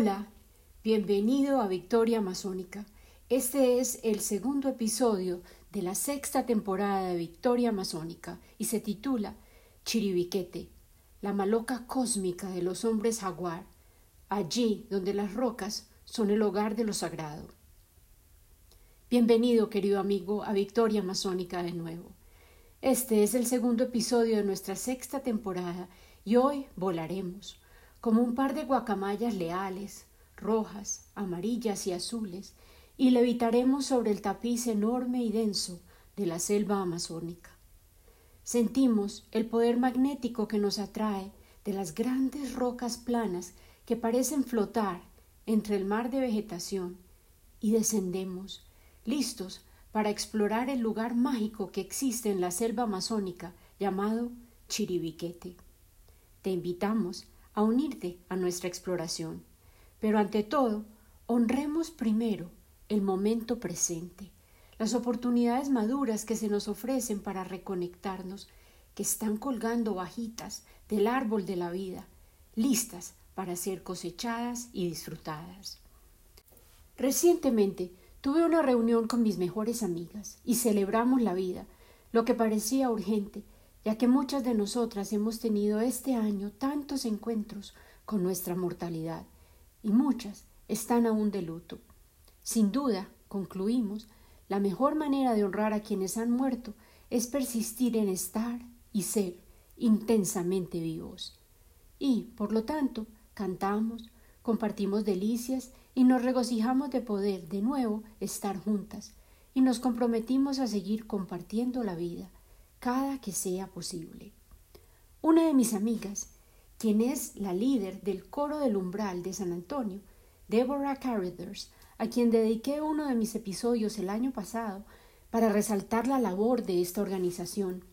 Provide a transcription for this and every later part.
Hola, bienvenido a Victoria Amazónica. Este es el segundo episodio de la sexta temporada de Victoria Amazónica y se titula Chiribiquete, la maloca cósmica de los hombres jaguar, allí donde las rocas son el hogar de lo sagrado. Bienvenido, querido amigo, a Victoria Amazónica de nuevo. Este es el segundo episodio de nuestra sexta temporada y hoy volaremos como un par de guacamayas leales, rojas, amarillas y azules, y levitaremos sobre el tapiz enorme y denso de la selva amazónica. Sentimos el poder magnético que nos atrae de las grandes rocas planas que parecen flotar entre el mar de vegetación y descendemos, listos para explorar el lugar mágico que existe en la selva amazónica llamado Chiribiquete. Te invitamos a unirte a nuestra exploración. Pero ante todo, honremos primero el momento presente, las oportunidades maduras que se nos ofrecen para reconectarnos, que están colgando bajitas del árbol de la vida, listas para ser cosechadas y disfrutadas. Recientemente tuve una reunión con mis mejores amigas y celebramos la vida, lo que parecía urgente, ya que muchas de nosotras hemos tenido este año tantos encuentros con nuestra mortalidad, y muchas están aún de luto. Sin duda, concluimos, la mejor manera de honrar a quienes han muerto es persistir en estar y ser intensamente vivos. Y, por lo tanto, cantamos, compartimos delicias y nos regocijamos de poder de nuevo estar juntas, y nos comprometimos a seguir compartiendo la vida, cada que sea posible. Una de mis amigas, quien es la líder del coro del umbral de San Antonio, Deborah Carruthers, a quien dediqué uno de mis episodios el año pasado para resaltar la labor de esta organización,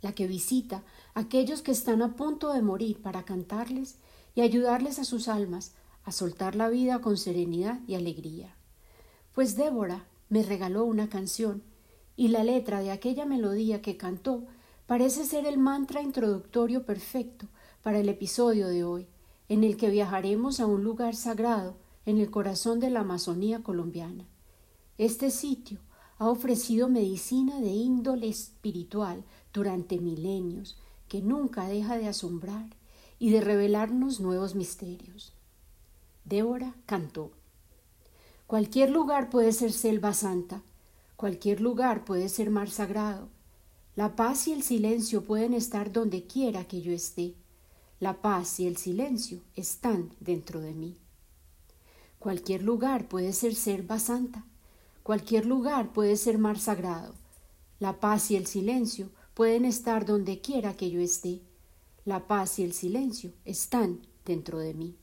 la que visita a aquellos que están a punto de morir para cantarles y ayudarles a sus almas a soltar la vida con serenidad y alegría. Pues Débora me regaló una canción y la letra de aquella melodía que cantó parece ser el mantra introductorio perfecto para el episodio de hoy, en el que viajaremos a un lugar sagrado en el corazón de la Amazonía colombiana. Este sitio ha ofrecido medicina de índole espiritual durante milenios, que nunca deja de asombrar y de revelarnos nuevos misterios. Débora cantó. Cualquier lugar puede ser selva santa, Cualquier lugar puede ser mar sagrado. La paz y el silencio pueden estar donde quiera que yo esté. La paz y el silencio están dentro de mí. Cualquier lugar puede ser selva santa. Cualquier lugar puede ser mar sagrado. La paz y el silencio pueden estar donde quiera que yo esté. La paz y el silencio están dentro de mí.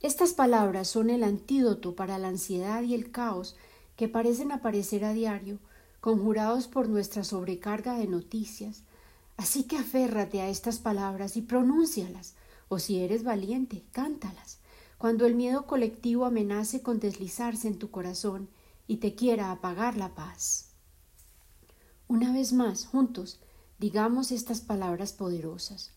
Estas palabras son el antídoto para la ansiedad y el caos que parecen aparecer a diario, conjurados por nuestra sobrecarga de noticias. Así que aférrate a estas palabras y pronúncialas, o si eres valiente, cántalas, cuando el miedo colectivo amenace con deslizarse en tu corazón y te quiera apagar la paz. Una vez más, juntos, digamos estas palabras poderosas.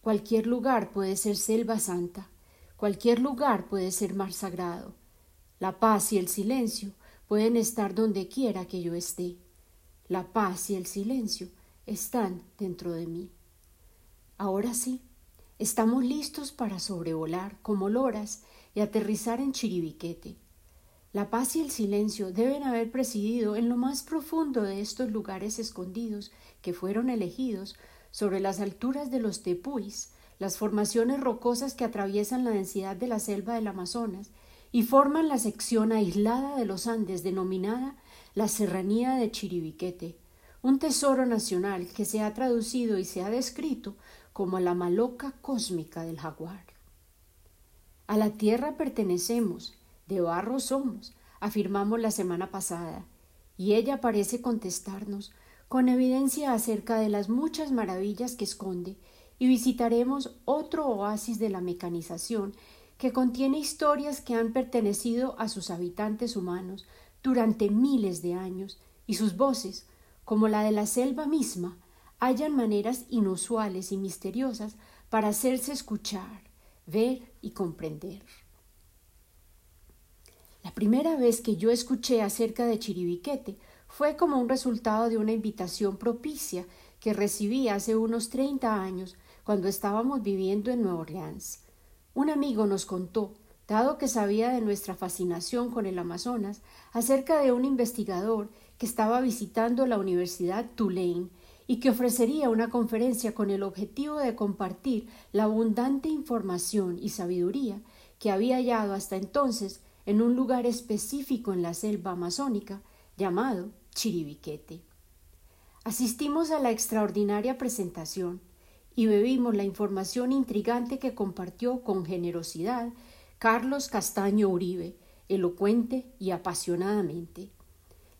Cualquier lugar puede ser selva santa, cualquier lugar puede ser mar sagrado. La paz y el silencio pueden estar donde quiera que yo esté. La paz y el silencio están dentro de mí. Ahora sí, estamos listos para sobrevolar como loras y aterrizar en Chiribiquete. La paz y el silencio deben haber presidido en lo más profundo de estos lugares escondidos que fueron elegidos sobre las alturas de los tepuis, las formaciones rocosas que atraviesan la densidad de la selva del Amazonas y forman la sección aislada de los Andes denominada la Serranía de Chiribiquete, un tesoro nacional que se ha traducido y se ha descrito como la maloca cósmica del jaguar. A la tierra pertenecemos, de barro somos, afirmamos la semana pasada, y ella parece contestarnos con evidencia acerca de las muchas maravillas que esconde, y visitaremos otro oasis de la mecanización que contiene historias que han pertenecido a sus habitantes humanos durante miles de años, y sus voces, como la de la selva misma, hallan maneras inusuales y misteriosas para hacerse escuchar, ver y comprender. La primera vez que yo escuché acerca de Chiribiquete fue como un resultado de una invitación propicia que recibí hace unos treinta años cuando estábamos viviendo en Nueva Orleans. Un amigo nos contó, dado que sabía de nuestra fascinación con el Amazonas, acerca de un investigador que estaba visitando la Universidad Tulane y que ofrecería una conferencia con el objetivo de compartir la abundante información y sabiduría que había hallado hasta entonces en un lugar específico en la selva amazónica llamado Chiribiquete. Asistimos a la extraordinaria presentación y bebimos la información intrigante que compartió con generosidad Carlos Castaño Uribe, elocuente y apasionadamente.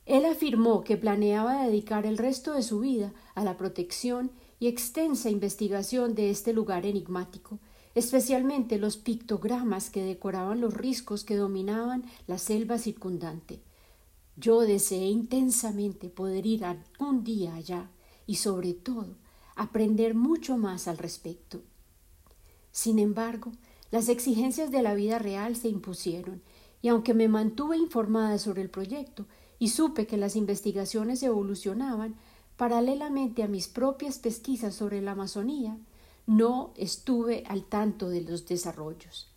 Él afirmó que planeaba dedicar el resto de su vida a la protección y extensa investigación de este lugar enigmático, especialmente los pictogramas que decoraban los riscos que dominaban la selva circundante. Yo deseé intensamente poder ir algún día allá y sobre todo aprender mucho más al respecto. Sin embargo, las exigencias de la vida real se impusieron, y aunque me mantuve informada sobre el proyecto, y supe que las investigaciones evolucionaban paralelamente a mis propias pesquisas sobre la Amazonía, no estuve al tanto de los desarrollos.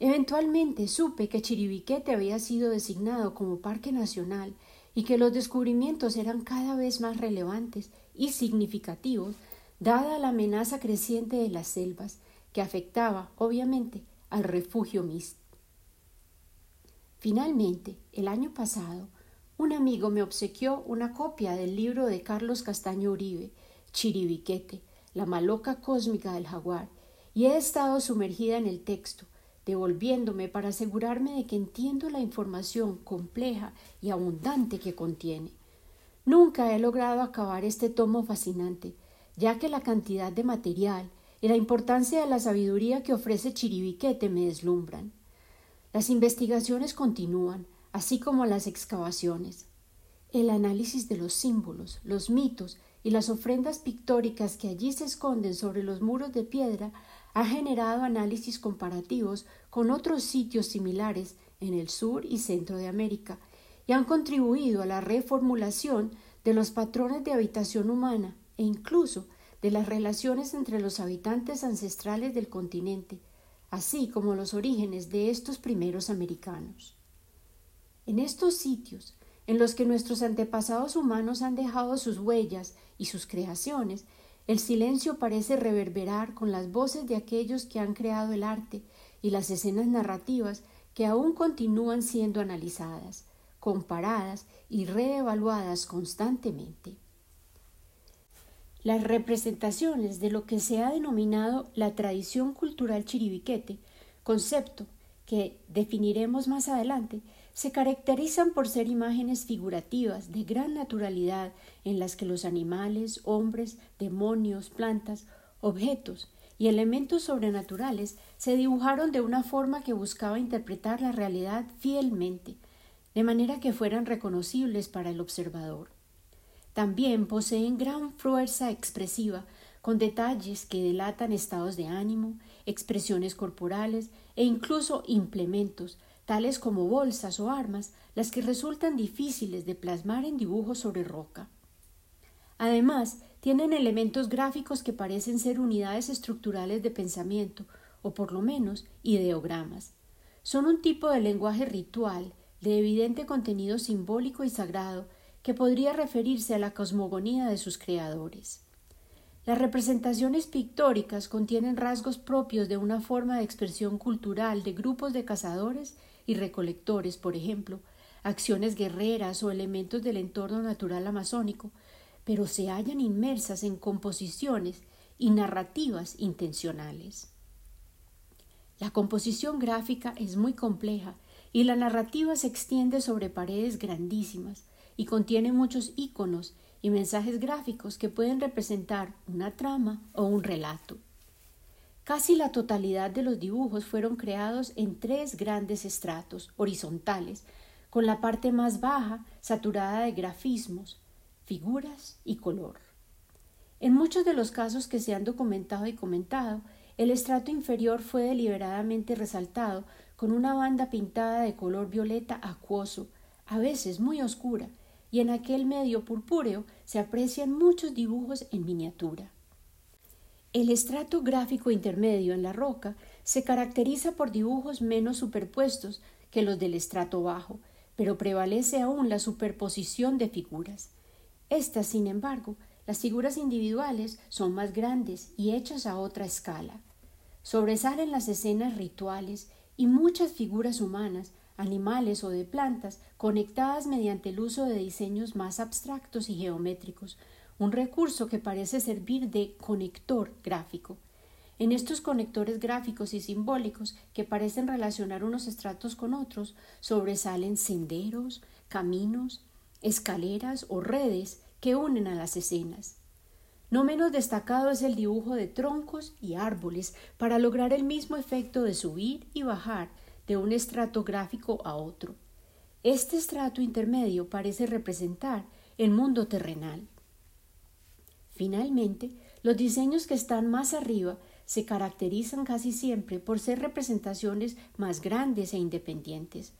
Eventualmente supe que Chiribiquete había sido designado como parque nacional y que los descubrimientos eran cada vez más relevantes y significativos dada la amenaza creciente de las selvas que afectaba, obviamente, al refugio Mist. Finalmente, el año pasado, un amigo me obsequió una copia del libro de Carlos Castaño Uribe, Chiribiquete, la maloca cósmica del jaguar, y he estado sumergida en el texto, devolviéndome para asegurarme de que entiendo la información compleja y abundante que contiene. Nunca he logrado acabar este tomo fascinante, ya que la cantidad de material y la importancia de la sabiduría que ofrece Chiribiquete me deslumbran. Las investigaciones continúan, así como las excavaciones. El análisis de los símbolos, los mitos y las ofrendas pictóricas que allí se esconden sobre los muros de piedra ha generado análisis comparativos con otros sitios similares en el sur y centro de América y han contribuido a la reformulación de los patrones de habitación humana e incluso de las relaciones entre los habitantes ancestrales del continente, así como los orígenes de estos primeros americanos. En estos sitios, en los que nuestros antepasados humanos han dejado sus huellas y sus creaciones, el silencio parece reverberar con las voces de aquellos que han creado el arte y las escenas narrativas que aún continúan siendo analizadas, comparadas y reevaluadas constantemente. Las representaciones de lo que se ha denominado la tradición cultural chiribiquete, concepto que definiremos más adelante, se caracterizan por ser imágenes figurativas de gran naturalidad en las que los animales, hombres, demonios, plantas, objetos y elementos sobrenaturales se dibujaron de una forma que buscaba interpretar la realidad fielmente, de manera que fueran reconocibles para el observador. También poseen gran fuerza expresiva, con detalles que delatan estados de ánimo, expresiones corporales e incluso implementos, tales como bolsas o armas, las que resultan difíciles de plasmar en dibujos sobre roca. Además, tienen elementos gráficos que parecen ser unidades estructurales de pensamiento, o por lo menos ideogramas. Son un tipo de lenguaje ritual, de evidente contenido simbólico y sagrado, que podría referirse a la cosmogonía de sus creadores. Las representaciones pictóricas contienen rasgos propios de una forma de expresión cultural de grupos de cazadores y recolectores, por ejemplo, acciones guerreras o elementos del entorno natural amazónico, pero se hallan inmersas en composiciones y narrativas intencionales. La composición gráfica es muy compleja y la narrativa se extiende sobre paredes grandísimas y contiene muchos íconos y mensajes gráficos que pueden representar una trama o un relato. Casi la totalidad de los dibujos fueron creados en tres grandes estratos horizontales, con la parte más baja saturada de grafismos, figuras y color. En muchos de los casos que se han documentado y comentado, el estrato inferior fue deliberadamente resaltado con una banda pintada de color violeta acuoso, a veces muy oscura, y en aquel medio purpúreo se aprecian muchos dibujos en miniatura. El estrato gráfico intermedio en la roca se caracteriza por dibujos menos superpuestos que los del estrato bajo, pero prevalece aún la superposición de figuras. Estas, sin embargo, las figuras individuales son más grandes y hechas a otra escala. Sobresalen las escenas rituales y muchas figuras humanas, animales o de plantas, conectadas mediante el uso de diseños más abstractos y geométricos, un recurso que parece servir de conector gráfico. En estos conectores gráficos y simbólicos que parecen relacionar unos estratos con otros, sobresalen senderos, caminos, escaleras o redes que unen a las escenas. No menos destacado es el dibujo de troncos y árboles para lograr el mismo efecto de subir y bajar de un estrato gráfico a otro. Este estrato intermedio parece representar el mundo terrenal. Finalmente, los diseños que están más arriba se caracterizan casi siempre por ser representaciones más grandes e independientes.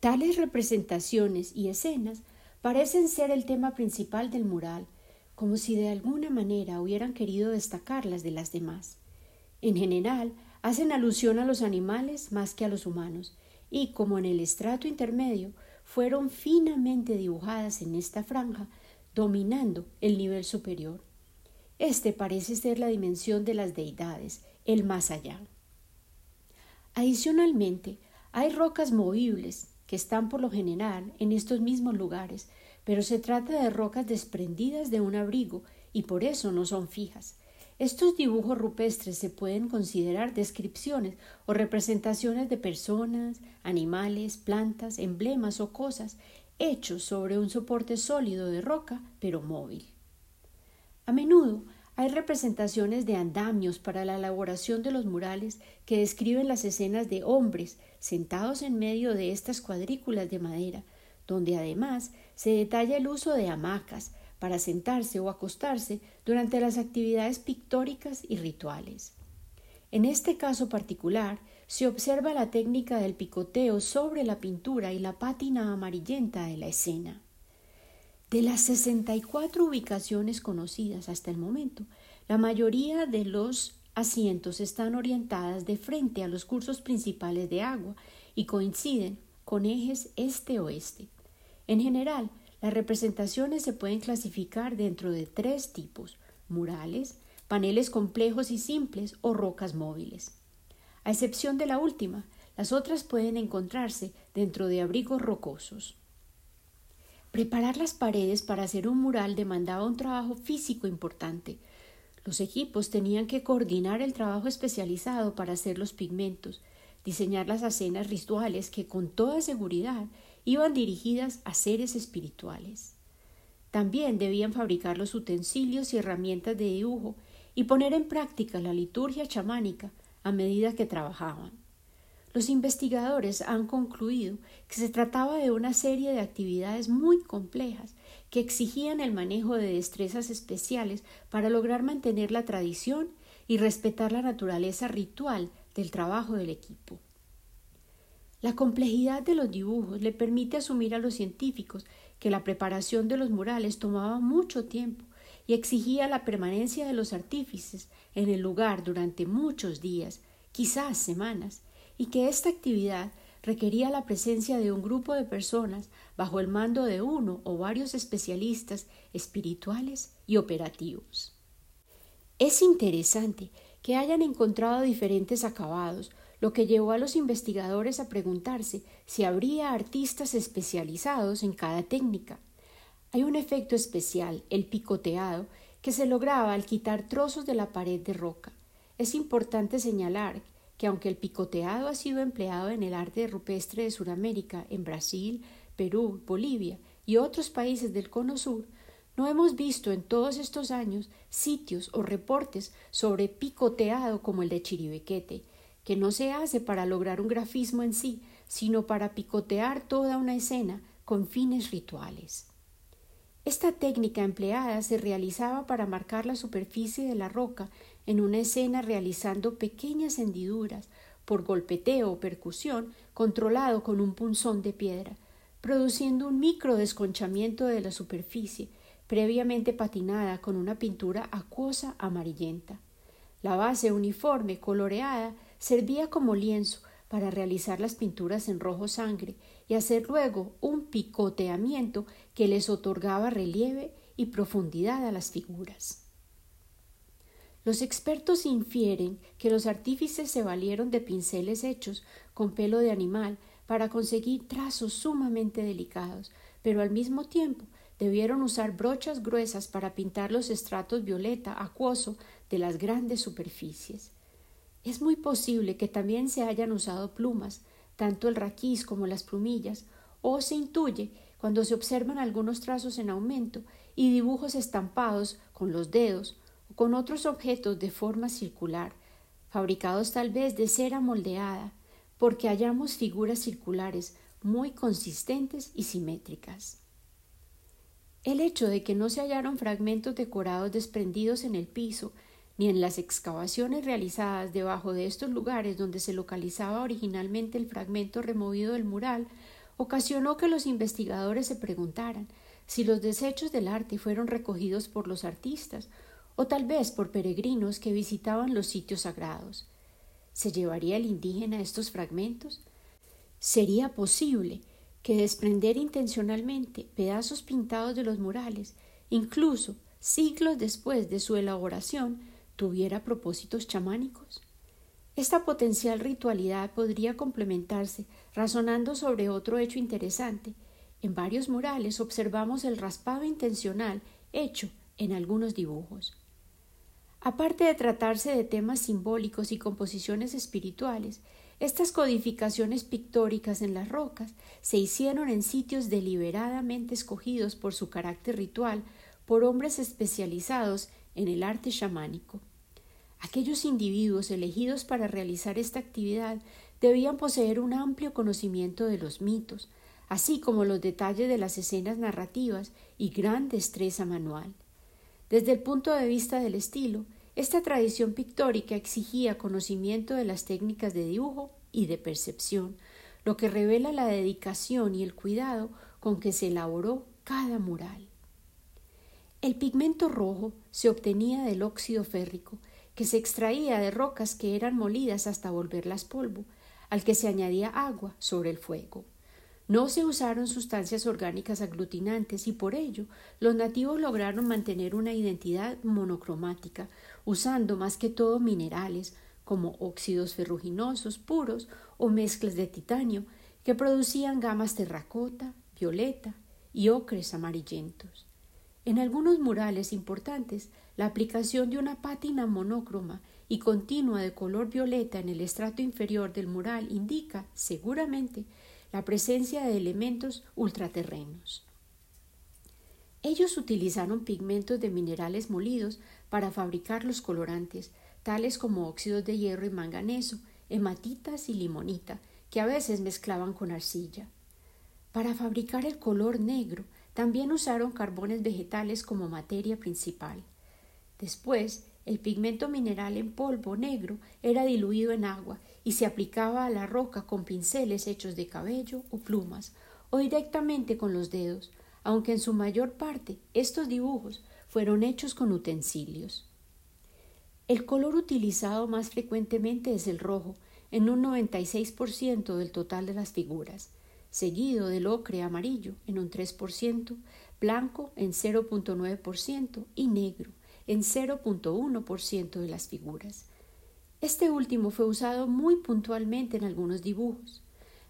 Tales representaciones y escenas parecen ser el tema principal del mural, como si de alguna manera hubieran querido destacarlas de las demás. En general, hacen alusión a los animales más que a los humanos, y como en el estrato intermedio fueron finamente dibujadas en esta franja, dominando el nivel superior. Este parece ser la dimensión de las deidades, el más allá. Adicionalmente, hay rocas movibles que están por lo general en estos mismos lugares, pero se trata de rocas desprendidas de un abrigo y por eso no son fijas. Estos dibujos rupestres se pueden considerar descripciones o representaciones de personas, animales, plantas, emblemas o cosas hechos sobre un soporte sólido de roca pero móvil. A menudo hay representaciones de andamios para la elaboración de los murales que describen las escenas de hombres sentados en medio de estas cuadrículas de madera, donde además se detalla el uso de hamacas para sentarse o acostarse durante las actividades pictóricas y rituales. En este caso particular, se observa la técnica del picoteo sobre la pintura y la pátina amarillenta de la escena. De las 64 ubicaciones conocidas hasta el momento, la mayoría de los asientos están orientadas de frente a los cursos principales de agua y coinciden con ejes este-oeste. En general, las representaciones se pueden clasificar dentro de tres tipos murales, paneles complejos y simples o rocas móviles. A excepción de la última, las otras pueden encontrarse dentro de abrigos rocosos. Preparar las paredes para hacer un mural demandaba un trabajo físico importante. Los equipos tenían que coordinar el trabajo especializado para hacer los pigmentos, diseñar las escenas rituales que con toda seguridad iban dirigidas a seres espirituales. También debían fabricar los utensilios y herramientas de dibujo y poner en práctica la liturgia chamánica a medida que trabajaban. Los investigadores han concluido que se trataba de una serie de actividades muy complejas que exigían el manejo de destrezas especiales para lograr mantener la tradición y respetar la naturaleza ritual del trabajo del equipo. La complejidad de los dibujos le permite asumir a los científicos que la preparación de los murales tomaba mucho tiempo y exigía la permanencia de los artífices en el lugar durante muchos días, quizás semanas, y que esta actividad requería la presencia de un grupo de personas bajo el mando de uno o varios especialistas espirituales y operativos. Es interesante que hayan encontrado diferentes acabados, lo que llevó a los investigadores a preguntarse si habría artistas especializados en cada técnica. Hay un efecto especial, el picoteado, que se lograba al quitar trozos de la pared de roca. Es importante señalar que aunque el picoteado ha sido empleado en el arte rupestre de Sudamérica, en Brasil, Perú, Bolivia y otros países del Cono Sur, no hemos visto en todos estos años sitios o reportes sobre picoteado como el de Chiribequete, que no se hace para lograr un grafismo en sí, sino para picotear toda una escena con fines rituales. Esta técnica empleada se realizaba para marcar la superficie de la roca en una escena realizando pequeñas hendiduras por golpeteo o percusión controlado con un punzón de piedra, produciendo un micro desconchamiento de la superficie, previamente patinada con una pintura acuosa amarillenta. La base uniforme coloreada servía como lienzo para realizar las pinturas en rojo sangre y hacer luego un picoteamiento que les otorgaba relieve y profundidad a las figuras. Los expertos infieren que los artífices se valieron de pinceles hechos con pelo de animal para conseguir trazos sumamente delicados, pero al mismo tiempo debieron usar brochas gruesas para pintar los estratos violeta acuoso de las grandes superficies. Es muy posible que también se hayan usado plumas, tanto el raquís como las plumillas, o se intuye cuando se observan algunos trazos en aumento y dibujos estampados con los dedos con otros objetos de forma circular, fabricados tal vez de cera moldeada, porque hallamos figuras circulares muy consistentes y simétricas. El hecho de que no se hallaron fragmentos decorados desprendidos en el piso, ni en las excavaciones realizadas debajo de estos lugares donde se localizaba originalmente el fragmento removido del mural, ocasionó que los investigadores se preguntaran si los desechos del arte fueron recogidos por los artistas o tal vez por peregrinos que visitaban los sitios sagrados. ¿Se llevaría el indígena estos fragmentos? ¿Sería posible que desprender intencionalmente pedazos pintados de los murales, incluso siglos después de su elaboración, tuviera propósitos chamánicos? Esta potencial ritualidad podría complementarse razonando sobre otro hecho interesante. En varios murales observamos el raspado intencional hecho en algunos dibujos. Aparte de tratarse de temas simbólicos y composiciones espirituales, estas codificaciones pictóricas en las rocas se hicieron en sitios deliberadamente escogidos por su carácter ritual por hombres especializados en el arte chamánico. Aquellos individuos elegidos para realizar esta actividad debían poseer un amplio conocimiento de los mitos, así como los detalles de las escenas narrativas y gran destreza manual. Desde el punto de vista del estilo, esta tradición pictórica exigía conocimiento de las técnicas de dibujo y de percepción, lo que revela la dedicación y el cuidado con que se elaboró cada mural. El pigmento rojo se obtenía del óxido férrico, que se extraía de rocas que eran molidas hasta volverlas polvo, al que se añadía agua sobre el fuego. No se usaron sustancias orgánicas aglutinantes y por ello los nativos lograron mantener una identidad monocromática, usando más que todo minerales como óxidos ferruginosos puros o mezclas de titanio que producían gamas terracota, violeta y ocres amarillentos. En algunos murales importantes, la aplicación de una pátina monócroma y continua de color violeta en el estrato inferior del mural indica, seguramente, la presencia de elementos ultraterrenos. Ellos utilizaron pigmentos de minerales molidos para fabricar los colorantes, tales como óxidos de hierro y manganeso, hematitas y limonita, que a veces mezclaban con arcilla. Para fabricar el color negro, también usaron carbones vegetales como materia principal. Después, el pigmento mineral en polvo negro era diluido en agua y se aplicaba a la roca con pinceles hechos de cabello o plumas, o directamente con los dedos, aunque en su mayor parte estos dibujos fueron hechos con utensilios. El color utilizado más frecuentemente es el rojo, en un 96% del total de las figuras, seguido del ocre amarillo en un 3%, blanco en 0.9% y negro en 0.1% de las figuras. Este último fue usado muy puntualmente en algunos dibujos.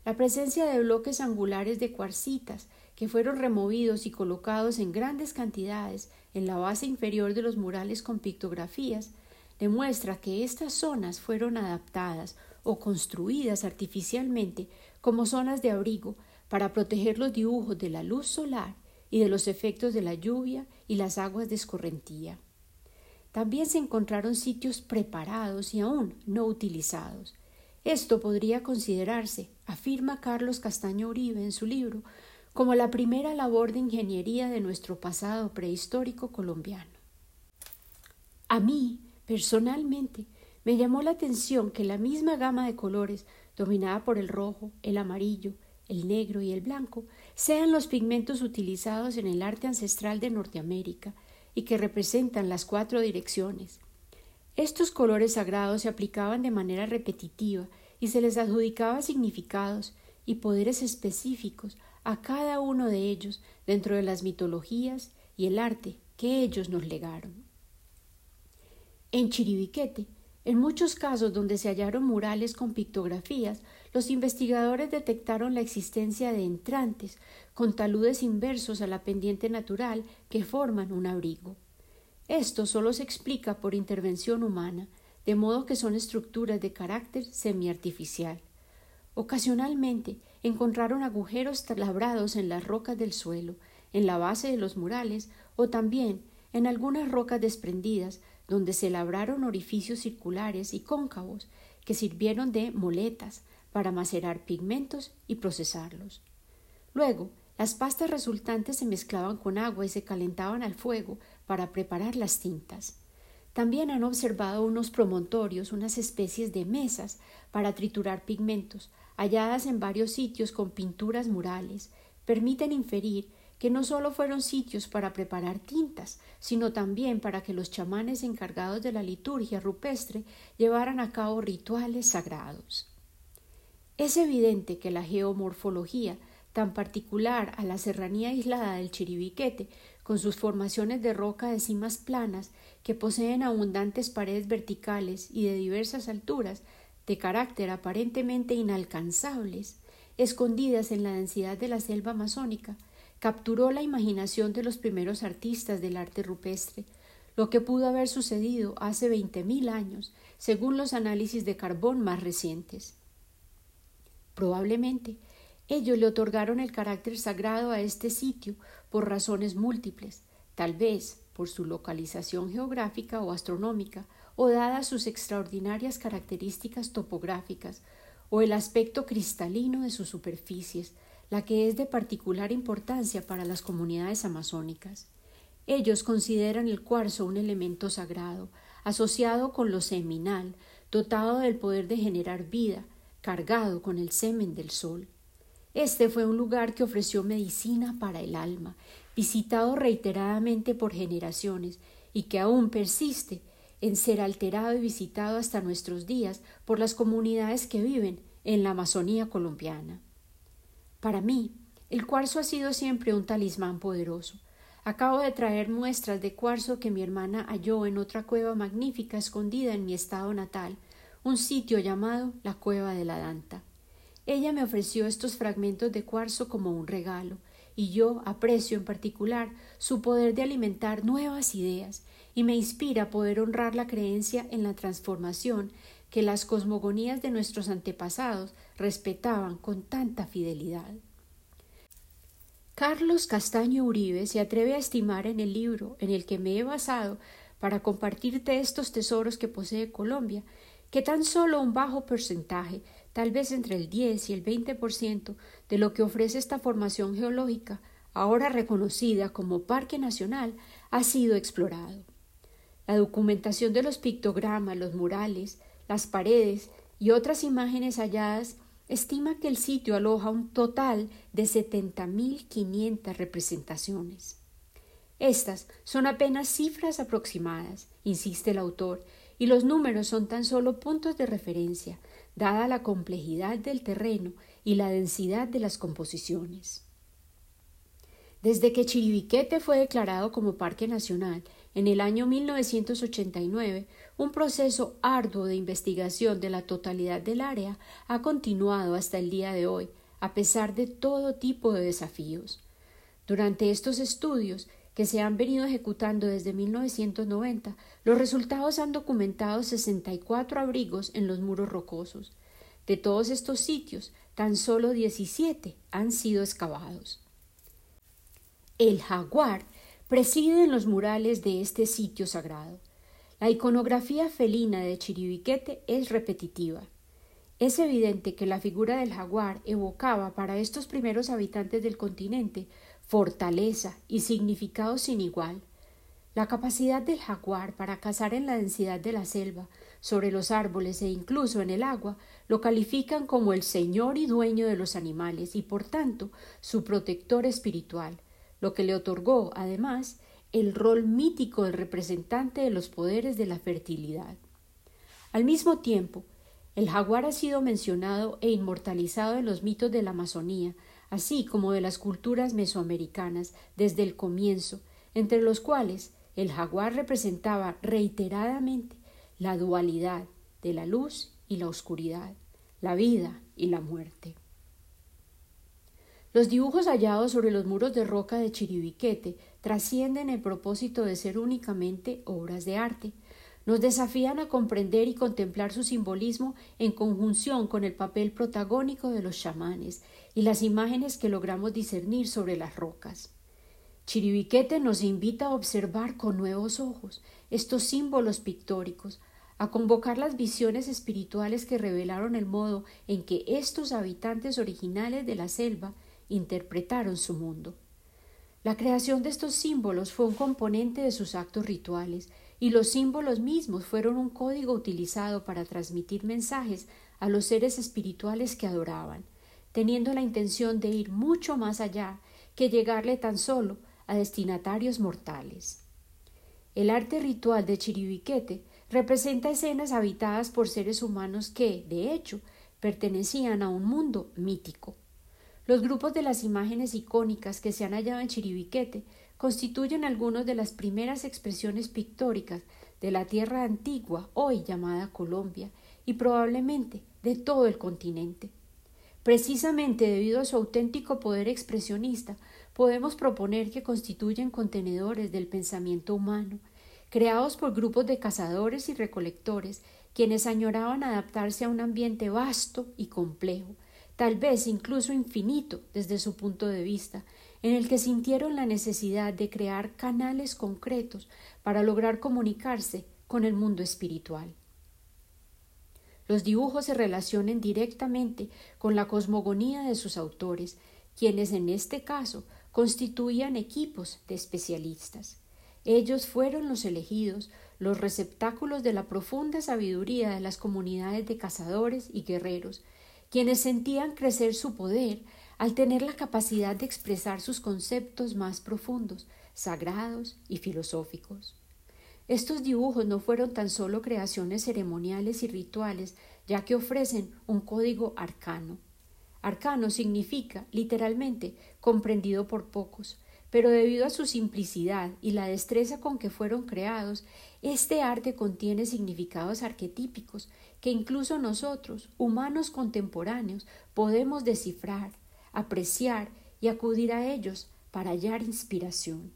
La presencia de bloques angulares de cuarcitas que fueron removidos y colocados en grandes cantidades en la base inferior de los murales con pictografías demuestra que estas zonas fueron adaptadas o construidas artificialmente como zonas de abrigo para proteger los dibujos de la luz solar y de los efectos de la lluvia y las aguas de escorrentía. También se encontraron sitios preparados y aún no utilizados. Esto podría considerarse, afirma Carlos Castaño Uribe en su libro, como la primera labor de ingeniería de nuestro pasado prehistórico colombiano. A mí, personalmente, me llamó la atención que la misma gama de colores, dominada por el rojo, el amarillo, el negro y el blanco, sean los pigmentos utilizados en el arte ancestral de Norteamérica y que representan las cuatro direcciones. Estos colores sagrados se aplicaban de manera repetitiva y se les adjudicaba significados y poderes específicos a cada uno de ellos dentro de las mitologías y el arte que ellos nos legaron. En Chiribiquete, en muchos casos donde se hallaron murales con pictografías, los investigadores detectaron la existencia de entrantes con taludes inversos a la pendiente natural que forman un abrigo. Esto solo se explica por intervención humana, de modo que son estructuras de carácter semiartificial. Ocasionalmente encontraron agujeros labrados en las rocas del suelo, en la base de los murales o también en algunas rocas desprendidas donde se labraron orificios circulares y cóncavos que sirvieron de moletas para macerar pigmentos y procesarlos. Luego, las pastas resultantes se mezclaban con agua y se calentaban al fuego para preparar las tintas. También han observado unos promontorios, unas especies de mesas para triturar pigmentos, halladas en varios sitios con pinturas murales, permiten inferir que no solo fueron sitios para preparar tintas, sino también para que los chamanes encargados de la liturgia rupestre llevaran a cabo rituales sagrados. Es evidente que la geomorfología tan particular a la serranía aislada del Chiribiquete, con sus formaciones de roca de cimas planas que poseen abundantes paredes verticales y de diversas alturas, de carácter aparentemente inalcanzables, escondidas en la densidad de la selva amazónica, capturó la imaginación de los primeros artistas del arte rupestre, lo que pudo haber sucedido hace veinte mil años, según los análisis de carbón más recientes. Probablemente ellos le otorgaron el carácter sagrado a este sitio por razones múltiples, tal vez por su localización geográfica o astronómica, o dadas sus extraordinarias características topográficas, o el aspecto cristalino de sus superficies, la que es de particular importancia para las comunidades amazónicas. Ellos consideran el cuarzo un elemento sagrado, asociado con lo seminal, dotado del poder de generar vida, cargado con el semen del sol. Este fue un lugar que ofreció medicina para el alma, visitado reiteradamente por generaciones, y que aún persiste en ser alterado y visitado hasta nuestros días por las comunidades que viven en la Amazonía colombiana. Para mí, el cuarzo ha sido siempre un talismán poderoso. Acabo de traer muestras de cuarzo que mi hermana halló en otra cueva magnífica escondida en mi estado natal, un sitio llamado la Cueva de la Danta. Ella me ofreció estos fragmentos de cuarzo como un regalo, y yo aprecio en particular su poder de alimentar nuevas ideas y me inspira a poder honrar la creencia en la transformación que las cosmogonías de nuestros antepasados respetaban con tanta fidelidad. Carlos Castaño Uribe se atreve a estimar en el libro en el que me he basado para compartirte estos tesoros que posee Colombia, que tan solo un bajo porcentaje tal vez entre el 10 y el 20% de lo que ofrece esta formación geológica, ahora reconocida como Parque Nacional, ha sido explorado. La documentación de los pictogramas, los murales, las paredes y otras imágenes halladas estima que el sitio aloja un total de 70.500 representaciones. Estas son apenas cifras aproximadas, insiste el autor, y los números son tan solo puntos de referencia, dada la complejidad del terreno y la densidad de las composiciones. Desde que Chiribiquete fue declarado como Parque Nacional en el año 1989, un proceso arduo de investigación de la totalidad del área ha continuado hasta el día de hoy, a pesar de todo tipo de desafíos. Durante estos estudios, que se han venido ejecutando desde 1990, los resultados han documentado 64 abrigos en los muros rocosos. De todos estos sitios, tan solo 17 han sido excavados. El jaguar preside en los murales de este sitio sagrado. La iconografía felina de Chiribiquete es repetitiva. Es evidente que la figura del jaguar evocaba para estos primeros habitantes del continente fortaleza y significado sin igual. La capacidad del jaguar para cazar en la densidad de la selva, sobre los árboles e incluso en el agua, lo califican como el señor y dueño de los animales y por tanto su protector espiritual, lo que le otorgó, además, el rol mítico del representante de los poderes de la fertilidad. Al mismo tiempo, el jaguar ha sido mencionado e inmortalizado en los mitos de la Amazonía, así como de las culturas mesoamericanas desde el comienzo, entre los cuales el jaguar representaba reiteradamente la dualidad de la luz y la oscuridad, la vida y la muerte. Los dibujos hallados sobre los muros de roca de Chiribiquete trascienden el propósito de ser únicamente obras de arte. Nos desafían a comprender y contemplar su simbolismo en conjunción con el papel protagónico de los chamanes y las imágenes que logramos discernir sobre las rocas. Chiribiquete nos invita a observar con nuevos ojos estos símbolos pictóricos, a convocar las visiones espirituales que revelaron el modo en que estos habitantes originales de la selva interpretaron su mundo. La creación de estos símbolos fue un componente de sus actos rituales, y los símbolos mismos fueron un código utilizado para transmitir mensajes a los seres espirituales que adoraban, teniendo la intención de ir mucho más allá que llegarle tan solo a destinatarios mortales. El arte ritual de Chiribiquete representa escenas habitadas por seres humanos que, de hecho, pertenecían a un mundo mítico. Los grupos de las imágenes icónicas que se han hallado en Chiribiquete constituyen algunas de las primeras expresiones pictóricas de la tierra antigua, hoy llamada Colombia, y probablemente de todo el continente. Precisamente debido a su auténtico poder expresionista, podemos proponer que constituyen contenedores del pensamiento humano, creados por grupos de cazadores y recolectores, quienes añoraban adaptarse a un ambiente vasto y complejo, tal vez incluso infinito desde su punto de vista, en el que sintieron la necesidad de crear canales concretos para lograr comunicarse con el mundo espiritual. Los dibujos se relacionan directamente con la cosmogonía de sus autores, quienes en este caso constituían equipos de especialistas. Ellos fueron los elegidos, los receptáculos de la profunda sabiduría de las comunidades de cazadores y guerreros, quienes sentían crecer su poder al tener la capacidad de expresar sus conceptos más profundos, sagrados y filosóficos. Estos dibujos no fueron tan solo creaciones ceremoniales y rituales, ya que ofrecen un código arcano. Arcano significa, literalmente, comprendido por pocos, pero debido a su simplicidad y la destreza con que fueron creados, este arte contiene significados arquetípicos que incluso nosotros, humanos contemporáneos, podemos descifrar, apreciar y acudir a ellos para hallar inspiración.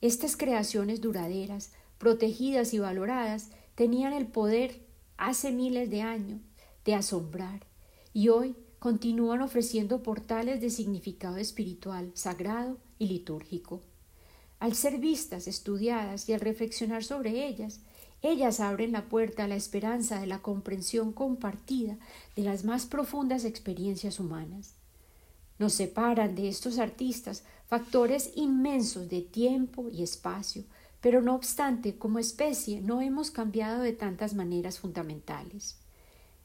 Estas creaciones duraderas protegidas y valoradas, tenían el poder hace miles de años de asombrar y hoy continúan ofreciendo portales de significado espiritual, sagrado litúrgico. Al ser vistas, estudiadas y al reflexionar sobre ellas, ellas abren la puerta a la esperanza de la comprensión compartida de las más profundas experiencias humanas. Nos separan de estos artistas factores inmensos de tiempo y espacio, pero no obstante, como especie, no hemos cambiado de tantas maneras fundamentales.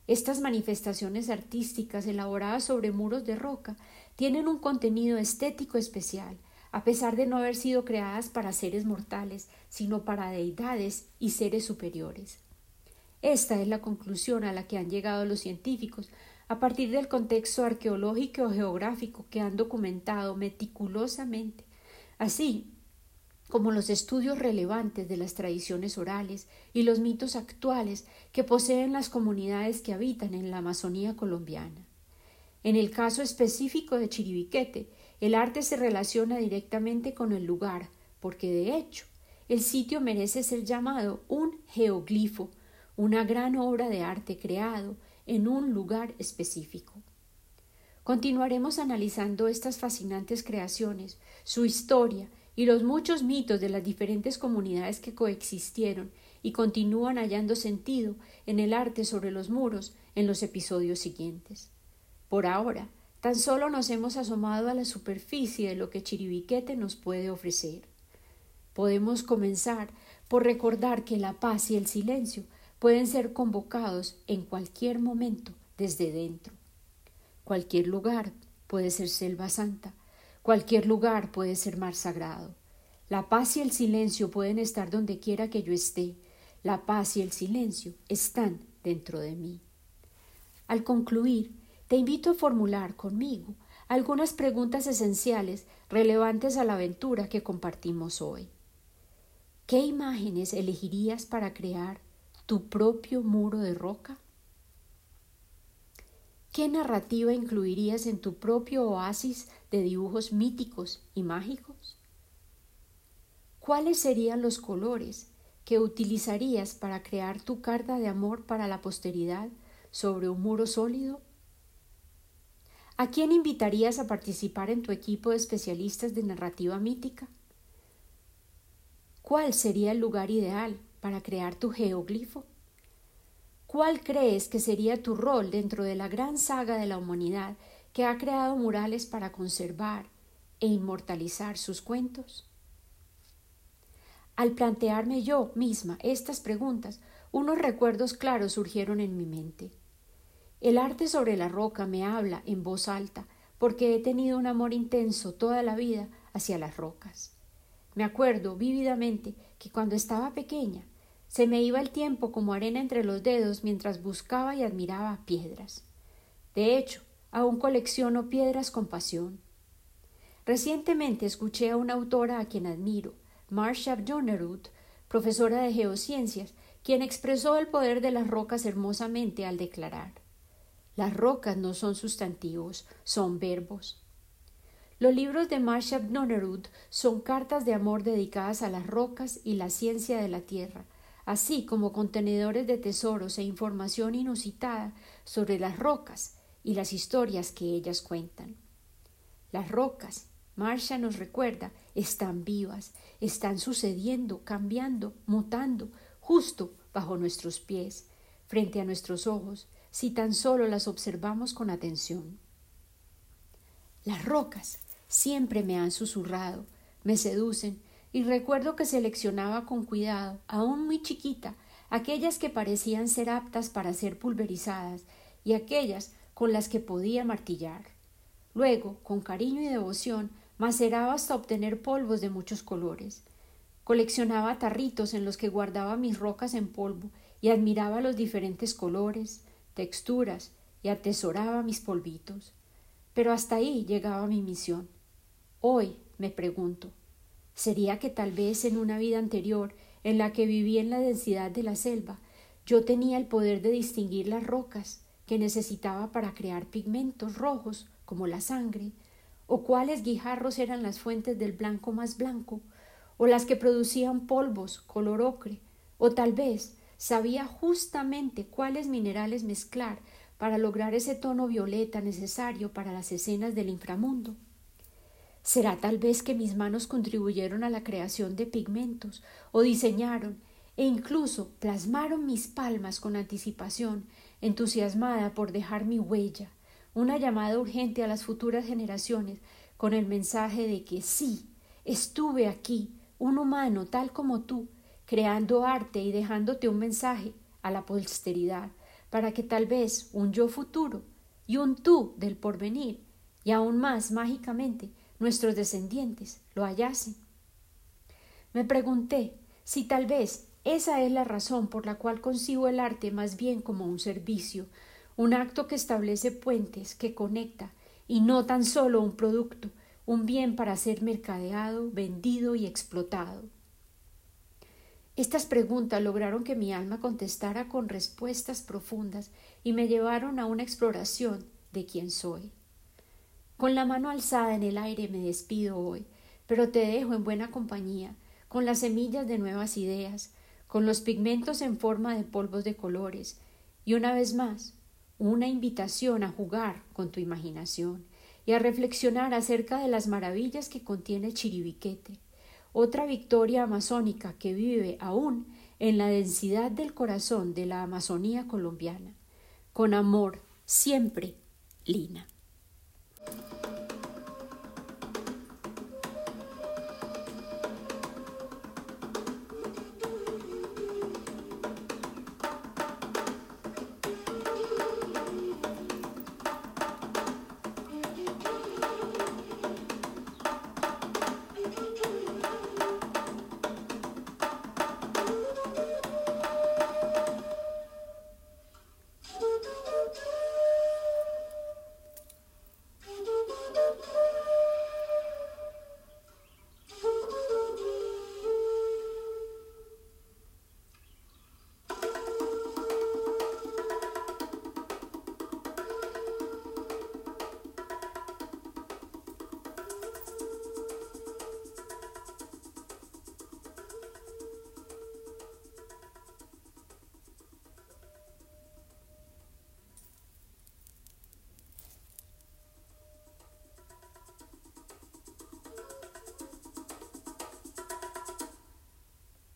Estas manifestaciones artísticas elaboradas sobre muros de roca tienen un contenido estético especial, a pesar de no haber sido creadas para seres mortales, sino para deidades y seres superiores. Esta es la conclusión a la que han llegado los científicos a partir del contexto arqueológico o geográfico que han documentado meticulosamente. Así, como los estudios relevantes de las tradiciones orales y los mitos actuales que poseen las comunidades que habitan en la Amazonía colombiana. En el caso específico de Chiribiquete, el arte se relaciona directamente con el lugar, porque de hecho, el sitio merece ser llamado un geoglifo, una gran obra de arte creado en un lugar específico. Continuaremos analizando estas fascinantes creaciones, su historia y los muchos mitos de las diferentes comunidades que coexistieron y continúan hallando sentido en el arte sobre los muros en los episodios siguientes. Por ahora, tan solo nos hemos asomado a la superficie de lo que Chiribiquete nos puede ofrecer. Podemos comenzar por recordar que la paz y el silencio pueden ser convocados en cualquier momento desde dentro. Cualquier lugar puede ser selva santa, cualquier lugar puede ser mar sagrado. La paz y el silencio pueden estar donde quiera que yo esté. La paz y el silencio están dentro de mí. Al concluir, te invito a formular conmigo algunas preguntas esenciales relevantes a la aventura que compartimos hoy. ¿Qué imágenes elegirías para crear tu propio muro de roca? ¿Qué narrativa incluirías en tu propio oasis de dibujos míticos y mágicos? ¿Cuáles serían los colores que utilizarías para crear tu carta de amor para la posteridad sobre un muro sólido? ¿A quién invitarías a participar en tu equipo de especialistas de narrativa mítica? ¿Cuál sería el lugar ideal para crear tu geoglifo? ¿Cuál crees que sería tu rol dentro de la gran saga de la humanidad que ha creado murales para conservar e inmortalizar sus cuentos? Al plantearme yo misma estas preguntas, unos recuerdos claros surgieron en mi mente. El arte sobre la roca me habla en voz alta, porque he tenido un amor intenso toda la vida hacia las rocas. Me acuerdo vívidamente que cuando estaba pequeña se me iba el tiempo como arena entre los dedos mientras buscaba y admiraba piedras. De hecho, aún colecciono piedras con pasión. Recientemente escuché a una autora a quien admiro, Marcia Jonerud, profesora de geociencias, quien expresó el poder de las rocas hermosamente al declarar Las rocas no son sustantivos, son verbos. Los libros de Marcia Jonerud son cartas de amor dedicadas a las rocas y la ciencia de la tierra, así como contenedores de tesoros e información inusitada sobre las rocas y las historias que ellas cuentan. Las rocas, Marcia nos recuerda, están vivas, están sucediendo, cambiando, mutando, justo bajo nuestros pies, frente a nuestros ojos, si tan solo las observamos con atención. Las rocas siempre me han susurrado, me seducen, y recuerdo que seleccionaba con cuidado, aún muy chiquita, aquellas que parecían ser aptas para ser pulverizadas y aquellas con las que podía martillar. Luego, con cariño y devoción, maceraba hasta obtener polvos de muchos colores. Coleccionaba tarritos en los que guardaba mis rocas en polvo y admiraba los diferentes colores, texturas y atesoraba mis polvitos. Pero hasta ahí llegaba mi misión. Hoy me pregunto, ¿sería que tal vez en una vida anterior, en la que viví en la densidad de la selva, yo tenía el poder de distinguir las rocas que necesitaba para crear pigmentos rojos como la sangre, o cuáles guijarros eran las fuentes del blanco más blanco, o las que producían polvos color ocre, o tal vez sabía justamente cuáles minerales mezclar para lograr ese tono violeta necesario para las escenas del inframundo. ¿Será tal vez que mis manos contribuyeron a la creación de pigmentos, o diseñaron, e incluso plasmaron mis palmas con anticipación, entusiasmada por dejar mi huella, una llamada urgente a las futuras generaciones con el mensaje de que sí, estuve aquí, un humano tal como tú, creando arte y dejándote un mensaje a la posteridad, para que tal vez un yo futuro y un tú del porvenir, y aún más mágicamente nuestros descendientes lo hallasen. Me pregunté si tal vez esa es la razón por la cual concibo el arte más bien como un servicio, un acto que establece puentes, que conecta, y no tan solo un producto, un bien para ser mercadeado, vendido y explotado. Estas preguntas lograron que mi alma contestara con respuestas profundas y me llevaron a una exploración de quién soy. Con la mano alzada en el aire me despido hoy, pero te dejo en buena compañía, con las semillas de nuevas ideas, con los pigmentos en forma de polvos de colores, y una vez más, una invitación a jugar con tu imaginación y a reflexionar acerca de las maravillas que contiene Chiribiquete, otra victoria amazónica que vive aún en la densidad del corazón de la Amazonía colombiana. Con amor, siempre, Lina.